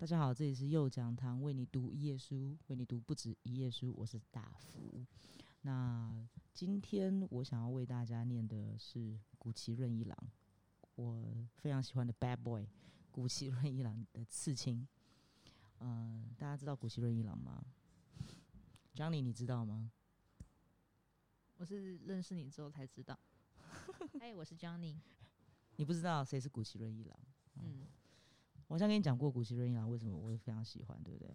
大家好，这里是右讲堂，为你读一页书，为你读不止一页书。我是大福。那今天我想要为大家念的是古奇润一郎，我非常喜欢的 Bad Boy 古奇润一郎的刺青。嗯、大家知道古奇润一郎吗？Johnny，你知道吗？我是认识你之后才知道。嗨，我是 Johnny。你不知道谁是古奇润一郎？嗯，我好像跟你讲过古奇润一郎为什么我非常喜欢，对不对？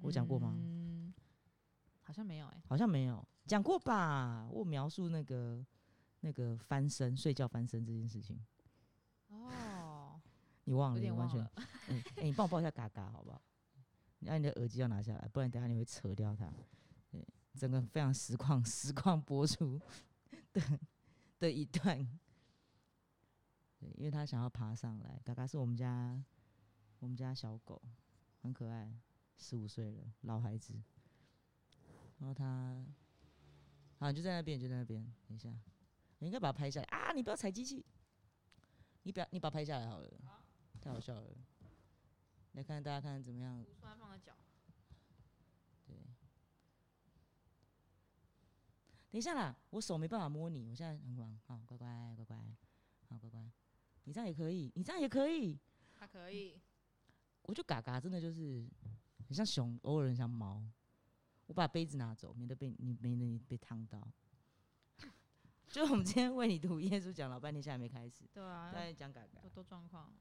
我讲过吗？嗯，好像没有哎、好像没有讲过吧？我描述那个那个翻身睡觉翻身这件事情，哦，你忘了？你完全忘了。嗯，哎、你帮我抱一下嘎嘎好不好？你按你的耳机要拿下来，不然等下你会扯掉它。对，整个非常实况实况播出的的一段。对，因为他想要爬上来，嘎嘎是我们家我们家小狗，很可爱，十五岁了，老孩子。然后他，好，你就在那边，你就在那边，等一下，你应该把它拍下来啊！你不要踩机器，你不要，你把它拍下来好了，太好笑了。来看大家看怎么样？突然放个脚，对，等一下啦，我手没办法摸你，我现在很忙，好，乖乖乖乖，好乖乖，你这样也可以，你这样也可以，他可以。我就嘎嘎真的就是很像熊，偶尔很像猫。我把杯子拿走，免得被你免得你被烫到。就我们今天为你读耶稣讲老半天，现在还没开始，对啊，在讲嘎嘎多。多状况，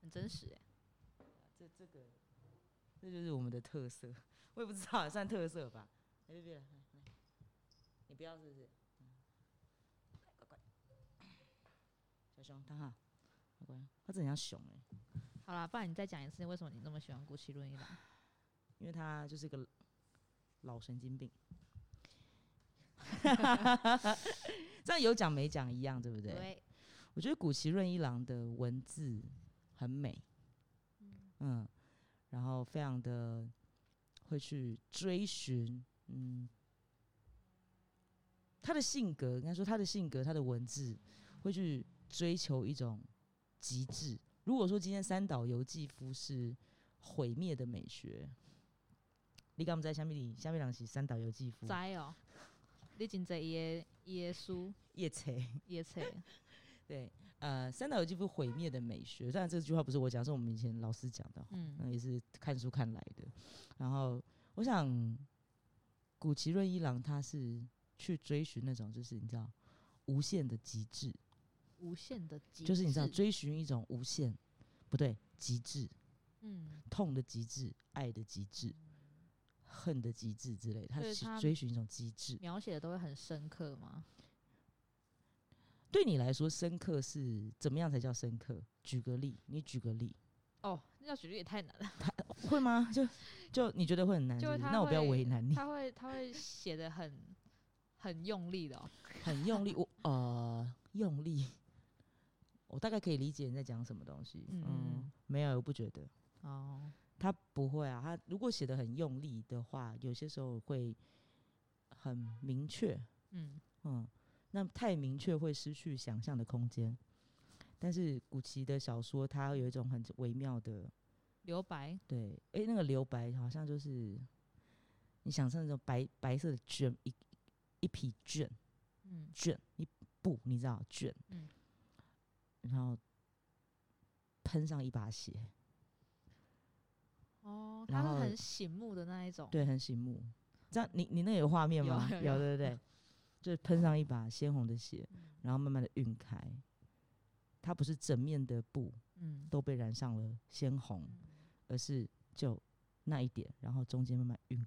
很真实哎、这这个，这就是我们的特色。我也不知道，算特色吧。来别别来，来，你不要是不是？嗯，来乖乖，小熊躺好，乖乖，它真像熊哎、好啦，不然你再讲一次，为什么你那么喜欢古奇论一郎？因为他就是个老神经病。这样有讲没讲一样，对不对？对，我觉得古奇润一郎的文字很美，嗯，然后非常的会去追寻，嗯，他的性格，应该说他的性格，他的文字会去追求一种极致。如果说今天三岛由纪夫是毁灭的美学，你敢不在下面里下面两是三岛由纪夫知哦。你真在伊的伊的书叶切。伊的册，对，呃，三岛由纪夫毁灭的美学，当然这句话不是我讲，是我们以前老师讲的，嗯那也是看书看来的。然后我想，古奇润一郎他是去追寻那种，就是你知道无限的极致，无限的极致，就是你知道追寻一种无限，不对，极致，嗯，痛的极致，爱的极致，恨的极致之类的，他他追寻一种极致。描写的都会很深刻吗？对你来说，深刻是怎么样才叫深刻？举个例，你举个例。哦，那要举例也太难了。会吗？就就你觉得会很难那我不要为难你，他会他会写的很很用力的哦。很用力，我呃用力，我大概可以理解你在讲什么东西。嗯嗯，没有，我不觉得哦，他不会啊。他如果写的很用力的话，有些时候会很明确，嗯嗯，那太明确会失去想象的空间。但是古奇的小说，它有一种很微妙的留白，对，诶，那个留白好像就是你想象那种白白色的卷，一一匹卷嗯卷一布，你知道卷，嗯，然后喷上一把血，哦，他是很醒目的那一种，对，很醒目。这样你你那有画面吗？有有有对不对？就是喷上一把鲜红的血，嗯然后慢慢的晕开，它不是整面的布嗯，都被染上了鲜红，而是就那一点，然后中间慢慢晕，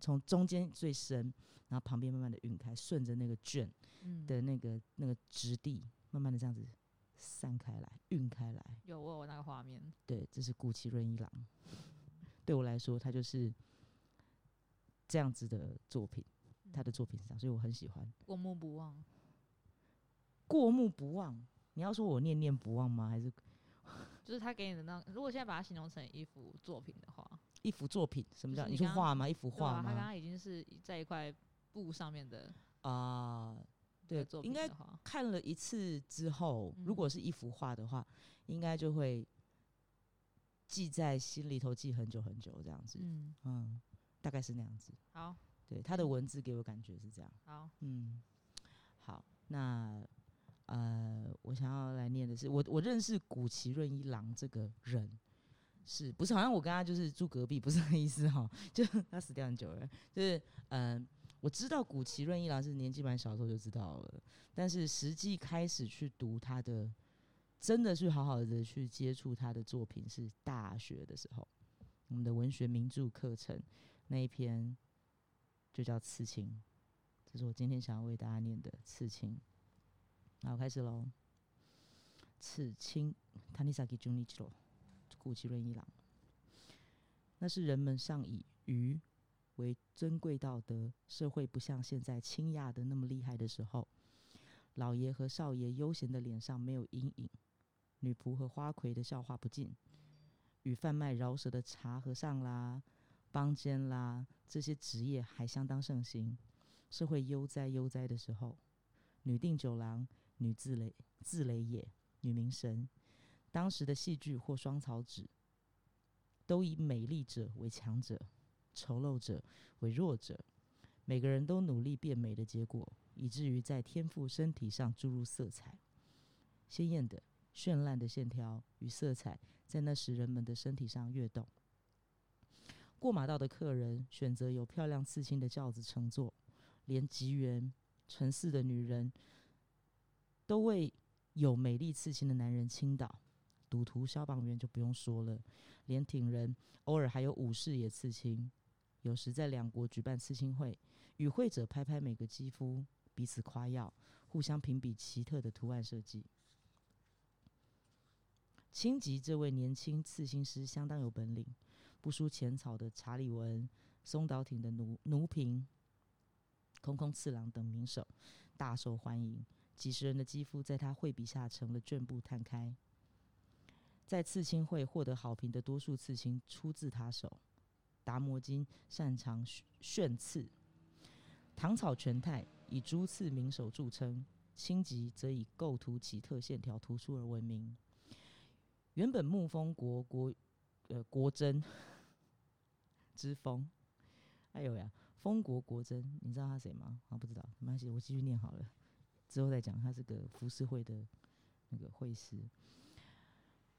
从中间最深，然后旁边慢慢的晕开，顺着那个卷嗯的那个那个质地，慢慢的这样子散开来，晕开来。有我有那个画面，对，这是古奇润一郎。对我来说，他就是这样子的作品，他的作品是这样，所以我很喜欢。过目不忘，过目不忘，你要说我念念不忘吗？还是 就是他给你的那，如果现在把它形容成一幅作品的话，一幅作品？什么叫？你就是你刚说画吗？一幅对啊，他刚？刚已经是在一块布上面的啊、对作，品应该，看了一次之后，嗯如果是一幅画的话，应该就会记在心里头，记很久很久这样子。嗯，嗯，大概是那样子。好，对他的文字给我感觉是这样。好，嗯，好，那呃，我想要来念的是，我我认识古奇润一郎这个人，是不是好像我跟他就是住隔壁，不是那意思哈？就他死掉很久了，就是嗯、呃我知道古奇润一郎是年纪蛮小的时候就知道了，但是实际开始去读他的，真的去好好的去接触他的作品是大学的时候，我们的文学名著课程那一篇就叫《刺青》。这是我今天想要为大家念的《刺青》。好，开始喽。刺青，Tanisaki Junichiro，古奇润一郎。那是人们尚以愚为尊贵道德，社会不像现在倾轧的那么厉害的时候，老爷和少爷悠闲的脸上没有阴影，女仆和花魁的笑话不尽，与贩卖饶舌的茶和尚啦、帮奸啦这些职业还相当盛行。社会悠哉悠哉的时候，女定酒廊、女自雷自雷也、女明神，当时的戏剧或双草纸，都以美丽者为强者，丑陋者为弱者。每个人都努力变美的结果，以至于在天赋身体上注入色彩，鲜艳的、绚烂的线条与色彩，在那时人们的身体上跃动。过马道的客人选择有漂亮刺青的轿子乘坐。连吉原城市的女人都为有美丽刺青的男人倾倒，赌徒、消防员就不用说了，连挺人偶尔还有武士也刺青。有时在两国举办刺青会，与会者拍拍每个肌肤，彼此夸耀，互相评比奇特的图案设计。青吉这位年轻刺青师相当有本领，不输浅草的查理文、松岛町的奴奴平。空空次郎等名手大受欢迎，几十人的肌肤在他绘笔下成了绢布摊开。在刺青会获得好评的多数刺青出自他手。达摩金擅长炫刺，唐草全太以朱刺名手著称，清吉则以构图奇特、线条突出而闻名。原本沐风国国呃国真之风，哎呦呀！风国国真，你知道他谁吗？啊，不知道，没关系，我继续念好了，之后再讲。他是个浮世绘的那个绘师。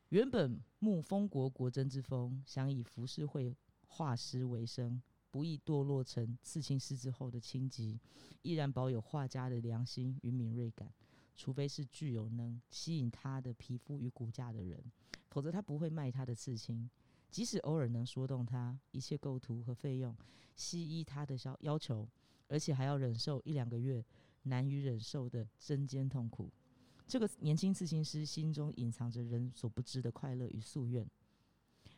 原本慕丰国国真之风，想以浮世绘画师为生，不易堕落成刺青师之后的青吉，依然保有画家的良心与敏锐感。除非是具有能吸引他的皮肤与骨架的人，否则他不会卖他的刺青。即使偶尔能说动他，一切构图和费用悉依他的要要求，而且还要忍受一两个月难以忍受的针尖痛苦。这个年轻刺青师心中隐藏着人所不知的快乐与夙愿。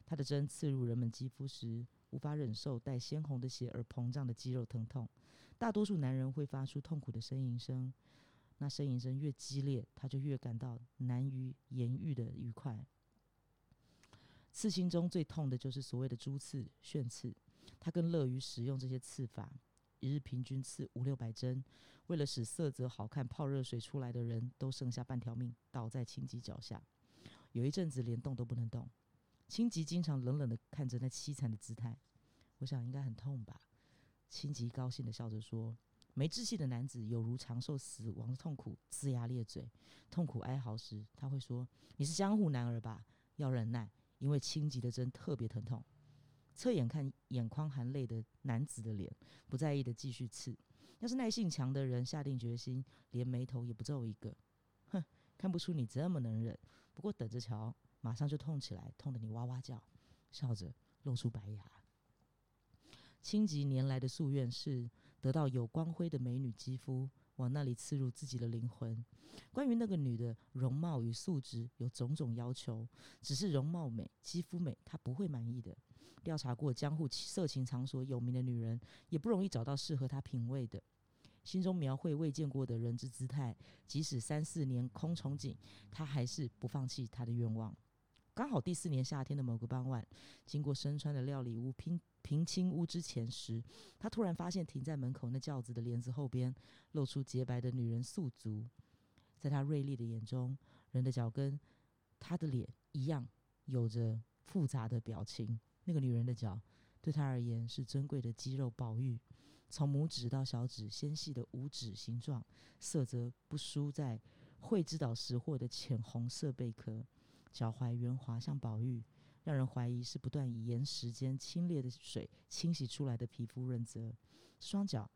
他的针刺入人们肌肤时，无法忍受带鲜红的血而膨胀的肌肉疼痛。大多数男人会发出痛苦的呻吟声，那呻吟声越激烈，他就越感到难于言喻的愉快。刺青中最痛的就是所谓的猪刺、炫刺，他更乐于使用这些刺法，一日平均刺五六百针。为了使色泽好看，泡热水出来的人都剩下半条命，倒在青吉脚下。有一阵子连动都不能动，青吉经常冷冷的看着那凄惨的姿态。我想应该很痛吧。青吉高兴的笑着说：“没志气的男子有如长寿死亡的痛苦，龇牙咧嘴。痛苦哀嚎时，他会说：‘你是江湖男儿吧？要忍耐。’因为青吉的针特别疼痛，侧眼看眼眶含泪的男子的脸，不在意的继续刺。要是耐性强的人下定决心，连眉头也不皱一个。哼，看不出你这么能忍。不过等着瞧，马上就痛起来，痛得你哇哇叫，笑着露出白牙。青吉年来的夙愿是得到有光辉的美女肌肤，往那里刺入自己的灵魂。关于那个女的容貌与素质有种种要求，只是容貌美、肌肤美，她不会满意的。调查过江户色情场所有名的女人，也不容易找到适合她品味的。心中描绘未见过的人之姿态，即使三四年空憧憬，她还是不放弃她的愿望。刚好第四年夏天的某个傍晚，经过身川的料理屋平平清屋之前时，他突然发现停在门口那轿子的帘子后边，露出洁白的女人素足。在他锐利的眼中，人的脚跟他的脸一样，有着复杂的表情。那个女人的脚，对他而言是珍贵的肌肉宝玉，从拇指到小指纤细的五指形状，色泽不输在惠之岛石货的浅红色贝壳，脚踝圆滑像宝玉，让人怀疑是不断以岩石间清冽的水清洗出来的皮肤润泽。双脚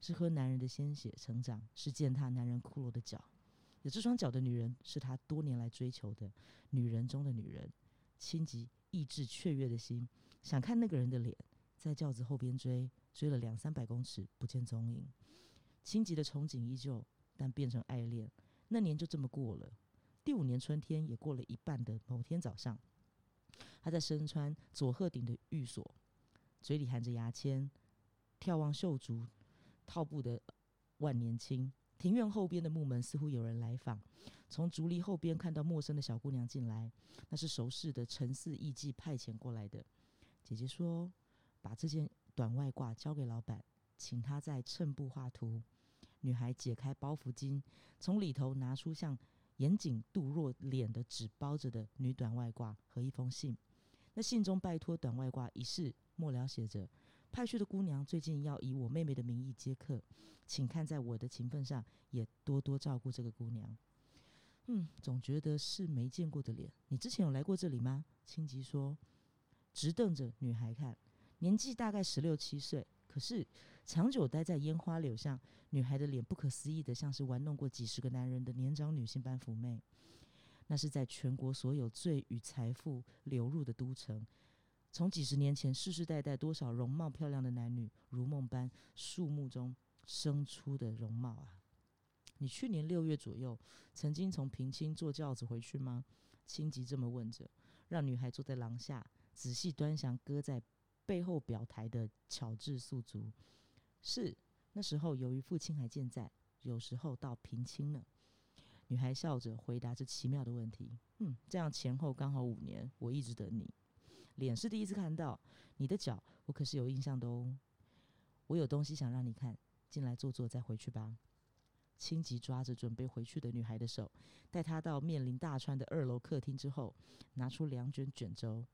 是喝男人的鲜血成长，是践踏男人骷髅的脚。有这双脚的女人，是他多年来追求的女人中的女人。轻极意志雀跃的心，想看那个人的脸，在轿子后边追，追了两三百公尺，不见踪影。轻极的憧憬依旧，但变成爱恋。那年就这么过了。第五年春天也过了一半的某天早上，他在身穿佐鹤顶的寓所，嘴里含着牙签，眺望秀竹套布的万年青。庭院后边的木门似乎有人来访，从竹篱后边看到陌生的小姑娘进来，那是熟识的陈氏艺妓派遣过来的。姐姐说：“把这件短外褂交给老板，请他在衬布画图。”女孩解开包袱巾，从里头拿出像严谨杜若脸的纸包着的女短外褂和一封信。那信中拜托短外褂一事，末了写着。派去的姑娘最近要以我妹妹的名义接客，请看在我的情分上，也多多照顾这个姑娘。嗯，总觉得是没见过的脸。你之前有来过这里吗？青吉说，直瞪着女孩看，年纪大概十六七岁，可是长久待在烟花柳巷，女孩的脸不可思议的像是玩弄过几十个男人的年长女性般妩媚。那是在全国所有最与财富流入的都城。从几十年前，世世代代多少容貌漂亮的男女如梦般树木中生出的容貌啊！你去年六月左右曾经从平清坐轿子回去吗？青吉这么问着，让女孩坐在廊下，仔细端详搁在背后表台的巧制素足。是那时候，由于父亲还健在，有时候到平清了。女孩笑着回答这奇妙的问题。嗯，这样前后刚好五年，我一直等你。脸是第一次看到你的脚，我可是有印象的哦。我有东西想让你看，进来坐坐再回去吧。青吉抓着准备回去的女孩的手，带她到面临大川的二楼客厅之后，拿出两卷卷轴，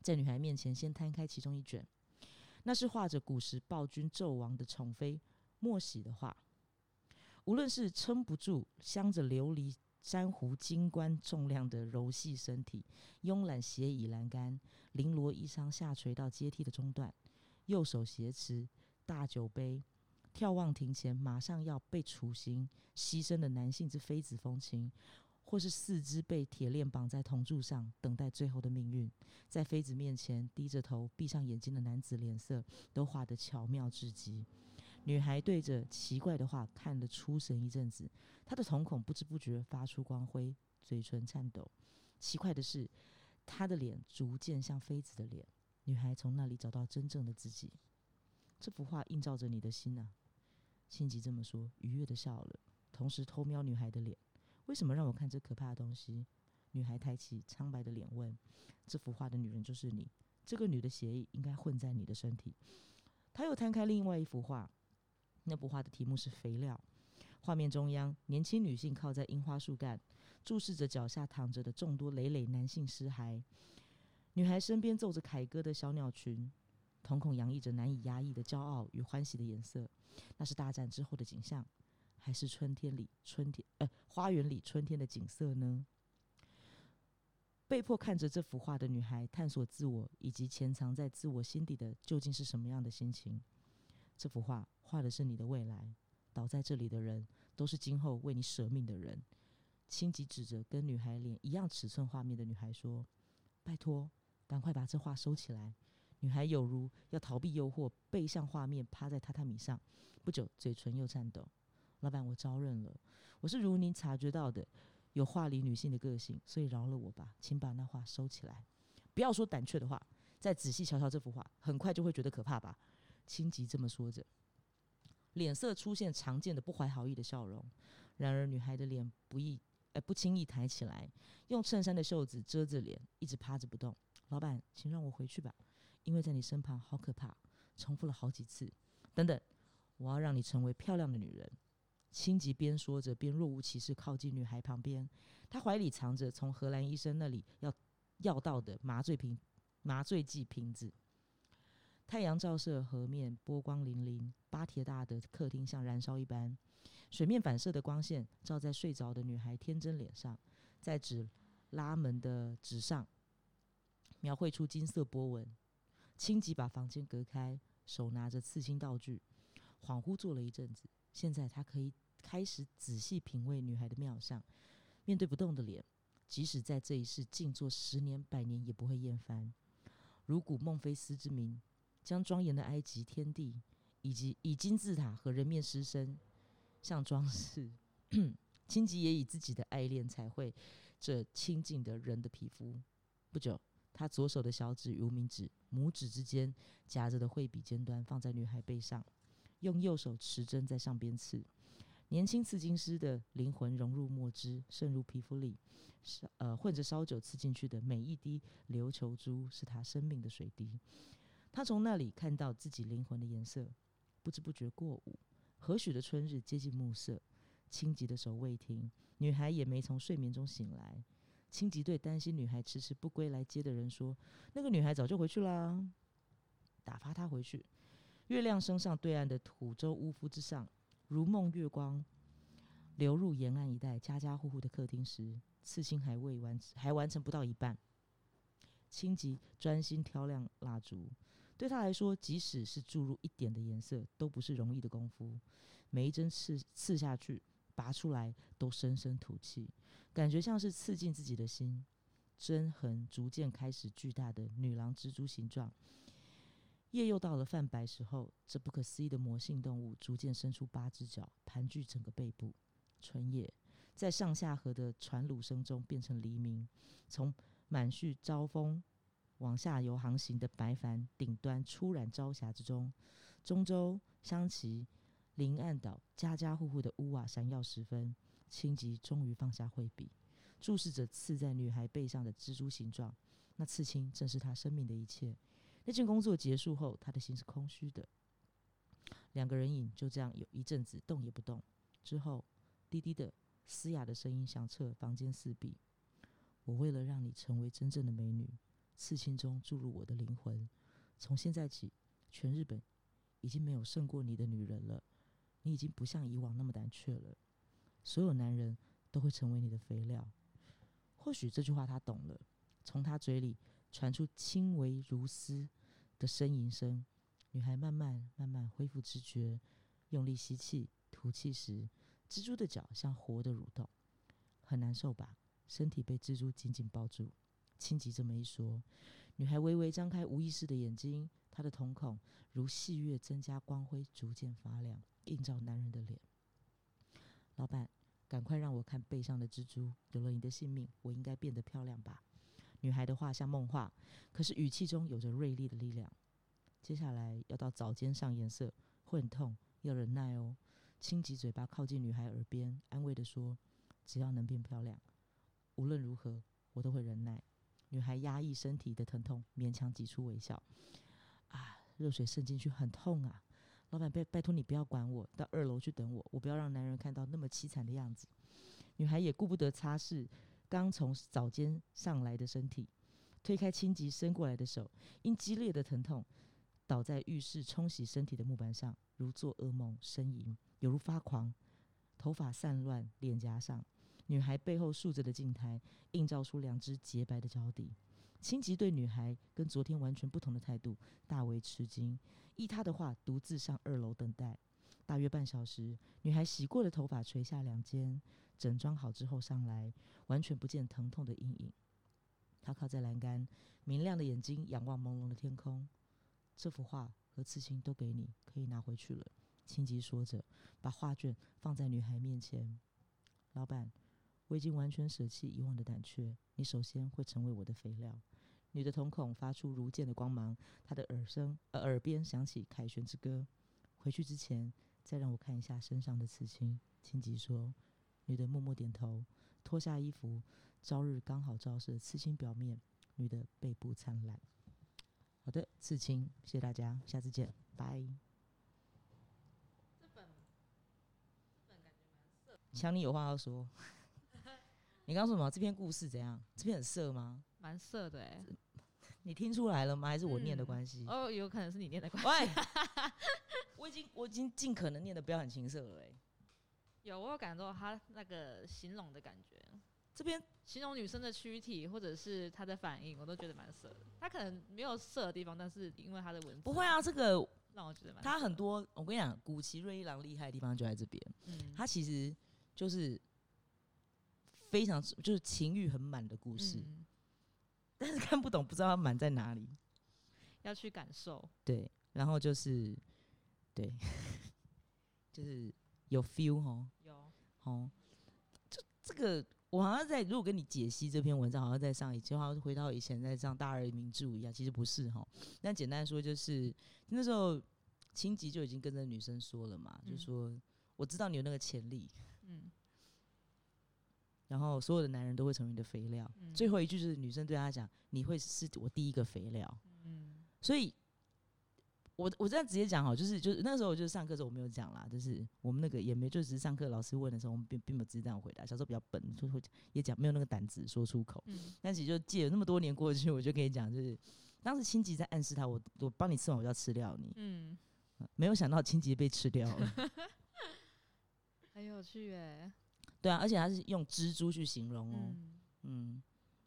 在女孩面前先摊开其中一卷，那是画着古时暴君纣王的宠妃莫喜的画。无论是撑不住镶着琉璃。珊瑚金冠重量的柔细身体，慵懒斜倚栏杆，绫罗衣裳下垂到阶梯的中段，右手挟持大酒杯，眺望庭前马上要被处刑牺牲的男性之妃子风情，或是四肢被铁链绑在铜柱上等待最后的命运，在妃子面前低着头闭上眼睛的男子脸色，都画得巧妙至极。女孩对着奇怪的画看得出神一阵子。她的瞳孔不知不觉发出光辉，嘴唇颤抖。奇怪的是，她的脸逐渐像妃子的脸。女孩从那里找到真正的自己。这幅画映照着你的心啊，辛吉这么说，愉悦的笑了，同时偷瞄女孩的脸。为什么让我看这可怕的东西？女孩抬起苍白的脸问：“这幅画的女人就是你？这个女的血液应该混在你的身体。”他又摊开另外一幅画，那幅画的题目是“肥料”。画面中央，年轻女性靠在樱花树干，注视着脚下躺着的众多累累男性尸骸。女孩身边奏着凯歌的小鸟群，瞳孔洋溢着难以压抑的骄傲与欢喜的颜色。那是大战之后的景象，还是春天里春天呃花园里春天的景色呢？被迫看着这幅画的女孩，探索自我以及潜藏在自我心底的究竟是什么样的心情？这幅画画的是你的未来。倒在这里的人，都是今后为你舍命的人。青吉指着跟女孩脸一样尺寸画面的女孩说：“拜托，赶快把这画收起来。”女孩有如要逃避诱惑，背向画面，趴在榻榻米上。不久，嘴唇又颤抖。老板，我招认了，我是如您察觉到的，有画里女性的个性，所以饶了我吧，请把那画收起来。不要说胆怯的话，再仔细瞧瞧这幅画，很快就会觉得可怕吧。青吉这么说着。脸色出现常见的不怀好意的笑容，然而女孩的脸不易，呃，不轻易抬起来，用衬衫的袖子遮着脸，一直趴着不动。老板，请让我回去吧，因为在你身旁好可怕。重复了好几次。等等，我要让你成为漂亮的女人。青吉边说着边若无其事靠近女孩旁边，他怀里藏着从荷兰医生那里要要到的麻醉瓶、麻醉剂瓶子。太阳照射河面，波光粼粼。巴铁大的客厅像燃烧一般，水面反射的光线照在睡着的女孩天真脸上，在纸拉门的纸上描绘出金色波纹。轻吉把房间隔开，手拿着刺青道具，恍惚坐了一阵子。现在他可以开始仔细品味女孩的妙相，面对不动的脸，即使在这一世静坐十年百年，也不会厌烦。如古孟菲斯之名。将庄严的埃及天地，以及以金字塔和人面狮身像装饰，青吉也以自己的爱恋彩绘这亲近的人的皮肤。不久，他左手的小指无名指、拇指之间夹着的绘笔尖端放在女孩背上，用右手持针在上边刺。年轻刺金师的灵魂融入墨汁，渗入皮肤里，烧呃混着烧酒刺进去的每一滴琉球珠，是他生命的水滴。他从那里看到自己灵魂的颜色，不知不觉过午。何许的春日接近暮色，青吉的手未停，女孩也没从睡眠中醒来。青吉对担心女孩迟迟不归来接的人说：“那个女孩早就回去啦。”打发她回去。月亮升上对岸的土州屋夫之上，如梦月光流入沿岸一带家家户户的客厅时，刺青还未完，还完成不到一半。青吉专心挑亮蜡烛。对他来说，即使是注入一点的颜色，都不是容易的功夫。每一针刺刺下去，拔出来都深深吐气，感觉像是刺进自己的心。针痕逐渐开始巨大的女郎蜘蛛形状。夜又到了泛白时候，这不可思议的魔性动物逐渐伸出八只脚，盘踞整个背部。春夜，在上下河的船橹声中变成黎明，从满蓄朝风。往下游航行的白帆顶端初染朝霞之中，中州、香旗、临岸岛家家户户的屋瓦闪耀时分，青吉终于放下绘笔，注视着刺在女孩背上的蜘蛛形状。那刺青正是他生命的一切。那件工作结束后，他的心是空虚的。两个人影就这样有一阵子动也不动。之后，低低的、嘶哑的声音响彻房间四壁：“我为了让你成为真正的美女。”刺青中注入我的灵魂。从现在起，全日本已经没有胜过你的女人了。你已经不像以往那么胆怯了。所有男人都会成为你的肥料。或许这句话他懂了。从他嘴里传出轻微如丝的呻吟声。女孩慢慢慢慢恢复知觉，用力吸气、吐气时，蜘蛛的脚像活的蠕动。很难受吧？身体被蜘蛛紧紧抱住。轻吉这么一说，女孩微微张开无意识的眼睛，她的瞳孔如细月增加光辉，逐渐发亮，映照男人的脸。老板，赶快让我看背上的蜘蛛。有了你的性命，我应该变得漂亮吧？女孩的话像梦话，可是语气中有着锐利的力量。接下来要到早间上颜色，会很痛，要忍耐哦。轻吉嘴巴靠近女孩耳边，安慰的说：“只要能变漂亮，无论如何，我都会忍耐。”女孩压抑身体的疼痛，勉强挤出微笑。啊，热水渗进去很痛啊！老板，拜拜托你不要管我，到二楼去等我。我不要让男人看到那么凄惨的样子。女孩也顾不得擦拭刚从早间上来的身体，推开青吉伸过来的手，因激烈的疼痛，倒在浴室冲洗身体的木板上，如做噩梦呻吟，犹如发狂，头发散乱脸颊上。女孩背后竖着的镜台，映照出两只洁白的脚底。青吉对女孩跟昨天完全不同的态度大为吃惊，依他的话，独自上二楼等待。大约半小时，女孩洗过的头发垂下两肩，整装好之后上来，完全不见疼痛的阴影。他靠在栏杆，明亮的眼睛仰望朦胧的天空。这幅画和刺青都给你，可以拿回去了。青吉说着，把画卷放在女孩面前。老板。我已经完全舍弃以往的胆怯，你首先会成为我的肥料。女的瞳孔发出如剑的光芒，她的耳声呃耳边响起凯旋之歌。回去之前，再让我看一下身上的刺青。青吉说。女的默默点头，脱下衣服，朝日刚好照射刺青表面，女的背部灿烂。好的，刺青，谢谢大家，下次见，拜。这本这本感觉蛮色。强，你有话要说？你刚说什么？这篇故事怎样？这篇很色吗？蛮色的哎、你听出来了吗？还是我念的嗯关系？哦，有可能是你念的关系。喂，我已经我已经尽可能念的不要很情色了、欸。有，我有感受到他那个形容的感觉，这边形容女生的躯体或者是她的反应，我都觉得蛮色的。她可能没有色的地方，但是因为她的文字不会啊，这个让我觉得蛮他色的，很多，我跟你讲，古奇瑞一郎厉害的地方就在这边，嗯，他其实就是非常就是情欲很满的故事，嗯但是看不懂，不知道它满在哪里。要去感受，对，然后就是对，就是有 feel 哦有，哦，就这个我好像在如果跟你解析这篇文章，好像在上一期，好像回到以前在上大二名著一样，其实不是哈。但简单说就是那时候青吉就已经跟着女生说了嘛，就嗯说我知道你有那个潜力，嗯然后所有的男人都会成为你的肥料。嗯，最后一句就是女生对他讲：“你会是我第一个肥料。”嗯所以，我我这样直接讲哈，就是就是那时候就是上课的时候我没有讲啦，就是我们那个也没就只是上课老师问的时候，我们并并没有直接这样回答。小时候比较笨，就会也讲没有那个胆子说出口。嗯但其实就借了那么多年过去，我就跟你讲，就是当时青吉在暗示他，我我帮你吃完，我就要吃掉你。嗯，没有想到青吉被吃掉了，很有趣哎，对啊，而且他是用蜘蛛去形容哦，嗯嗯，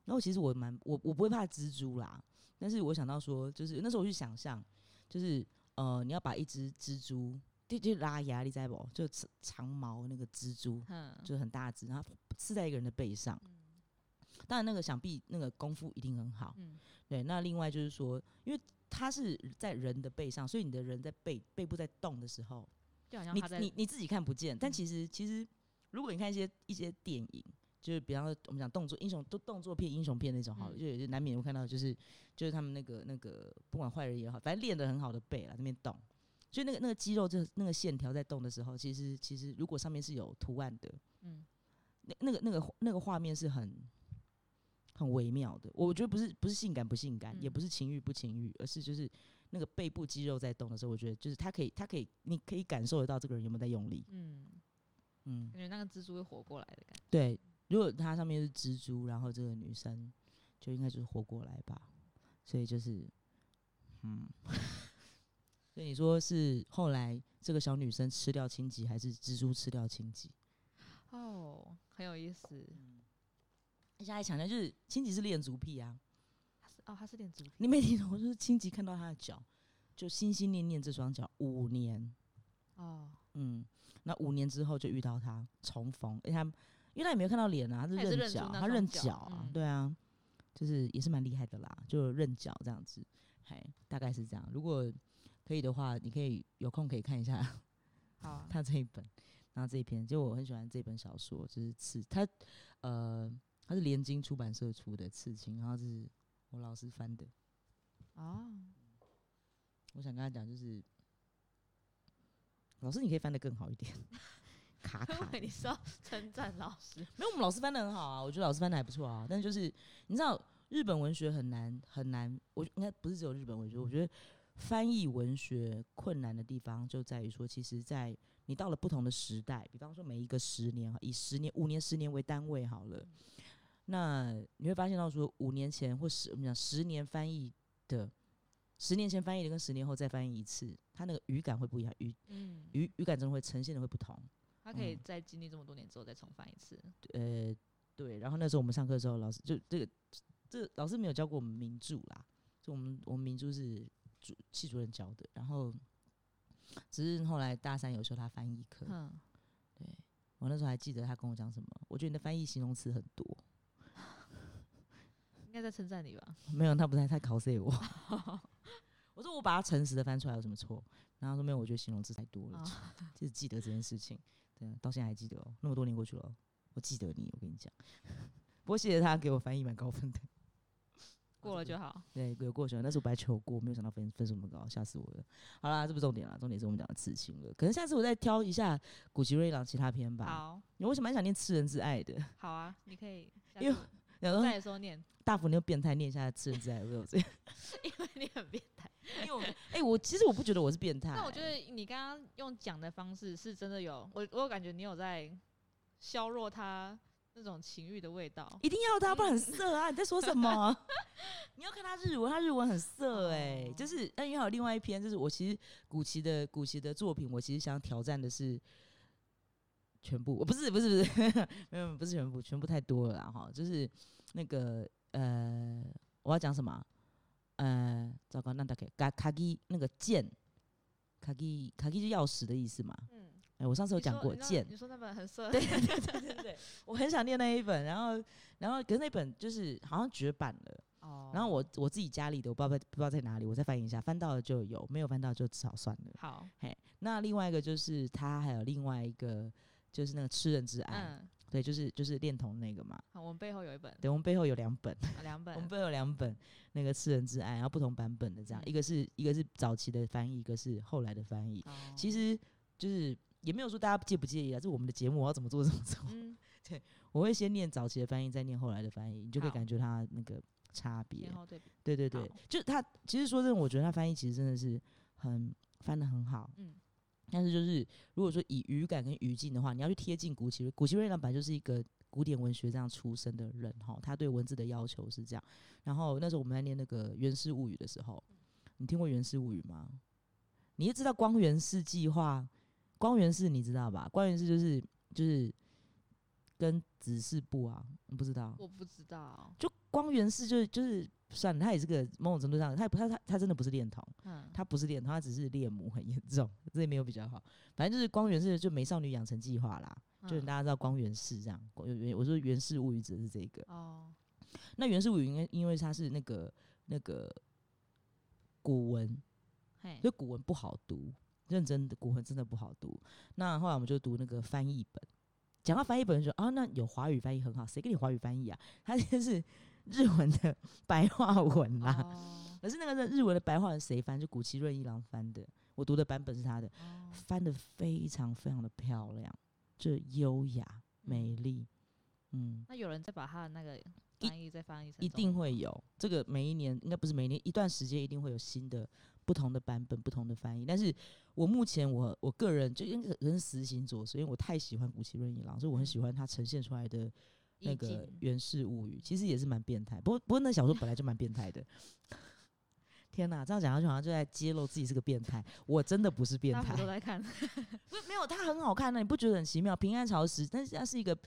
然后其实我蛮我我不会怕蜘蛛啦，但是我想到说，就是那时候我去想象，就是呃，你要把一只蜘蛛就就拉牙，你知道不？就长长毛那个蜘蛛，嗯，就很大只，然后刺在一个人的背上。当然，那个想必那个功夫一定很好。嗯对，那另外就是说，因为它是在人的背上，所以你的人在背背部在动的时候，你就好像他在你你自己看不见，但嗯其实其实如果你看一些一些电影，就是比方说我们讲动作英雄都动作片、英雄片那种好了，嗯就有些难免会看到，就是就是他们那个那个不管坏人也好，反正练得很好的背啦，那边动，所以那个那个肌肉就那个线条在动的时候，其实其实如果上面是有图案的，嗯那那个那个那个画面是很很微妙的。我觉得不是不是性感不性感，也嗯不是情欲不情欲，而是就是那个背部肌肉在动的时候，我觉得就是他可以他可以你可以感受得到这个人有没有在用力。嗯，嗯，感觉那个蜘蛛会活过来的感觉，对。如果它上面是蜘蛛，然后这个女生就应该就是活过来吧。所以就是，嗯，所以你说是后来这个小女生吃掉青吉，还是蜘蛛吃掉青吉？哦，很有意思，而且还强调就是青吉是恋足癖啊，他是哦，他是恋足癖，你没听懂？就是青吉看到他的脚，就心心念念这双脚五年，哦，嗯，那五年之后就遇到他重逢，因为他因为他也没有看到脸啊，他是认脚，他认脚脚啊，嗯对啊，就是也是蛮厉害的啦，就认脚这样子，嘿，大概是这样。如果可以的话，你可以有空可以看一下好啊，他这一本，然后这一篇，就我很喜欢这本小说，就是刺，他呃，他是联经出版社出的《刺青》，然后这是我老师翻的。啊，我想跟他讲，就是老师，你可以翻的更好一点，卡卡的因为 你是要称赞老师，没有，我们老师翻的很好啊，我觉得老师翻的还不错啊。但是就是你知道，日本文学很难很难，我应该不是只有日本文学，我觉得翻译文学困难的地方就在于说，其实，在你到了不同的时代，比方说每一个十年，以十年、五年、十年为单位好了，那你会发现到说，五年前或十我们讲十年翻译的，十年前翻译的跟十年后再翻译一次，它那个语感会不一样，语嗯，语语感真的会呈现的会不同。他可以嗯在经历这么多年之后再重翻一次，呃，对，然后那时候我们上课的时候，老师就这个这个老师没有教过我们名著啦，就我们我们名著是主系主任教的，然后只是后来大三有时候他翻译课，嗯，对我那时候还记得他跟我讲什么，我觉得你的翻译形容词很多，应该在称赞你吧？没有，他不是他考 C 我，我说我把它诚实的翻出来有什么错？然后他说没有，我觉得形容词太多了，哦就是记得这件事情，对啊，到现在还记得哦，那么多年过去了哦，我记得你，我跟你讲，不过谢谢他给我翻译蛮高分的。过了就好。对，有过去了。但是我本来求过，没有想到分分数那么高，吓死我了。好啦，这不重点了，重点是我们讲的刺青了。可能下次我再挑一下古奇瑞朗其他篇吧。好，我为什么蛮想念《吃人之爱》的？好啊，你可以因为然后的时候念，大福那个变态念一下《吃人之爱》，有这样？因为你很变态。因为我哎、我其实我不觉得我是变态、但我觉得你刚刚用讲的方式是真的有，我我有感觉你有在削弱他那种情欲的味道。一定要的啊，不然很色啊！你在说什么？你要看他日文，他日文很色哎、哦就是，但因为还有另外一篇，就是我其实古奇的古奇的作品，我其实想挑战的是全部，我不是不是不是，没有不是全部，全部太多了啦哈，就是那个呃，我要讲什么啊？呃，糟糕，那大概卡卡基那个剑，卡基卡基就钥匙的意思嘛。嗯，哎、我上次有讲过你说剑，你说那本很色，对对 对对对，我很想念那一本，然后然后可是那本就是好像绝版了，哦然后我我自己家里的我不知道在不知道在哪里，我再翻译一下，翻到了就有，没有翻到就只好算了。好，嘿，那另外一个就是他还有另外一个就是那个吃人之爱，嗯，对，就是就是恋童那个嘛。好，我们背后有一本，对，我们背后有两本，啊两本，我们背后有两本那个吃人之爱，然后不同版本的这样，嗯一个是一个是早期的翻译，一个是后来的翻译。哦其实就是也没有说大家介不介意啊，这是我们的节目，我要怎么做怎么做。嗯，对我会先念早期的翻译，再念后来的翻译，你就可以感觉它那个差别前。后对，对对对，就是他其实说真的，我觉得他翻译其实真的是很翻的很好。嗯，但是就是如果说以语感跟语境的话，你要去贴近古奇瑞，古奇瑞郎本来就是一个古典文学这样出身的人哈，他对文字的要求是这样。然后那时候我们在念那个《源氏物语》的时候，你听过《源氏物语》吗？你也知道光源氏计划，光源氏你知道吧？光源氏就是就是跟子氏部啊，你不知道？我不知道，就光源氏就是就是算了，他也是个某种程度上，他也不他他他真的不是恋童，嗯，他不是恋童，他只是恋母很严重，这也没有比较好。反正就是光源氏就美少女养成计划啦，就是嗯大家知道光源氏这样。我说源氏物语指的是这个，哦，那源氏物语应该因为它是那个那个古文，嘿所以，古文不好读，认真的古文真的不好读。那后来我们就读那个翻译本，讲到翻译本就说啊，那有华语翻译很好，谁给你华语翻译啊？他就是日文的白话文啦。哦，可是那个日文的白话文谁翻？就古奇润一郎翻的，我读的版本是他的，哦翻的非常非常的漂亮，就优雅美丽，嗯，那有人再把他的那个翻译再翻译成一定会有。这个每一年应该不是每一年，一段时间一定会有新的不同的版本、不同的翻译。但是我目前我我个人就因为人是实行者，所以我太喜欢古奇润一郎，所以我很喜欢他呈现出来的那个《源氏物语》，其实也是蛮变态。不过不过那小说本来就蛮变态的。天哪，这样讲下去好像就在揭露自己是个变态。我真的不是变态，都在看，不没有，它很好看的，你不觉得很奇妙？平安朝时，但是它是一个，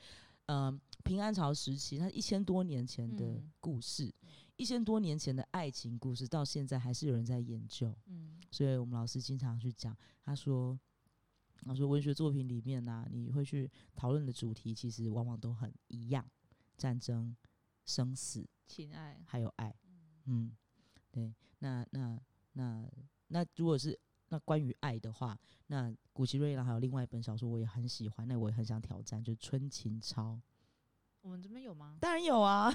呃，平安朝时期，它一千多年前的嗯故事，一千多年前的爱情故事，到现在还是有人在研究。嗯，所以我们老师经常去讲，他说，他说文学作品里面呢、你会去讨论的主题，其实往往都很一样，战争、生死，情爱，还有爱。嗯，对，那那那那如果是那关于爱的话，那古奇瑞一郎还有另外一本小说我也很喜欢，那我也很想挑战，就是《春情抄》。我们这边有吗？当然有啊，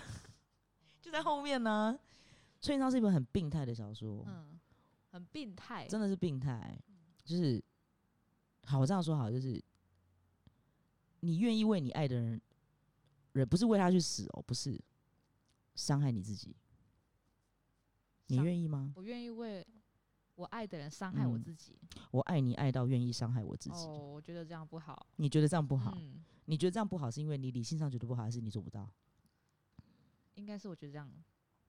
就在后面呢。《春情抄》是一本很病态的小说，嗯，很病态，真的是病态，就是好，我这样说好，就是你愿意为你爱的人，人不是为他去死哦，不是伤害你自己，你愿意吗？我愿意为我爱的人伤害我嗯自己。我爱你爱到愿意伤害我自己，哦，我觉得这样不好。你觉得这样不好？嗯，你觉得这样不好，是因为你理性上觉得不好，还是你做不到应该是我觉得这样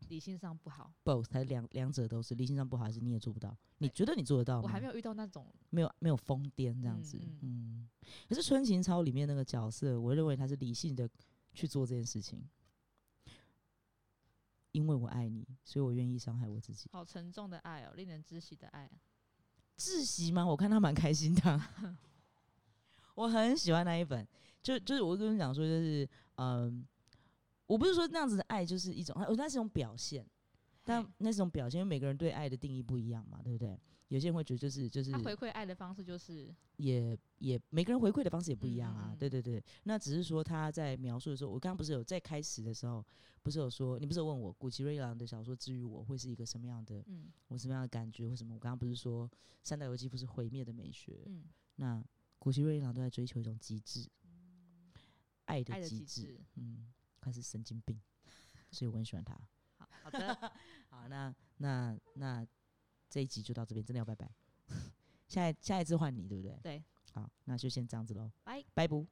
理性上不好。？both，还两两者都是理性上不好，还是你也做不到？你觉得你做得到吗？我还没有遇到那种，没有没有疯癫这样子，嗯嗯。可是《春情操》里面那个角色，我认为他是理性的去做这件事情，因为我爱你，所以我愿意伤害我自己。好沉重的爱哦，令人窒息的爱。窒息吗？我看他蛮开心的，我很喜欢那一本。就就是我跟你讲说，就是嗯，我不是说那样子的爱就是一种，呃那是一种表现，但那是一种表现，因为每个人对爱的定义不一样嘛，对不对？有些人会觉得就是就是他回馈爱的方式就是，也也每个人回馈的方式也不一样啊，嗯嗯嗯对对对。那只是说他在描述的时候，我刚刚不是有在开始的时候，不是有说，你不是有问我古奇瑞郎的小说治愈我会是一个什么样的，嗯我什么样的感觉或什么？我刚刚不是说三代游记不是毁灭的美学，嗯，那古奇瑞郎都在追求一种极致，爱的极致。嗯，他是神经病，所以我很喜欢他。好好的，好，那那那这一集就到这边，真的要拜拜。下一下一次换你，对不对？对，好，那就先这样子喽，拜拜不。